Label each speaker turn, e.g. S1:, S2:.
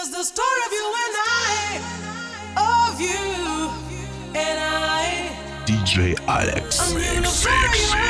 S1: is the story of you and I, of you and I.
S2: DJ Alex.
S1: I'm gonna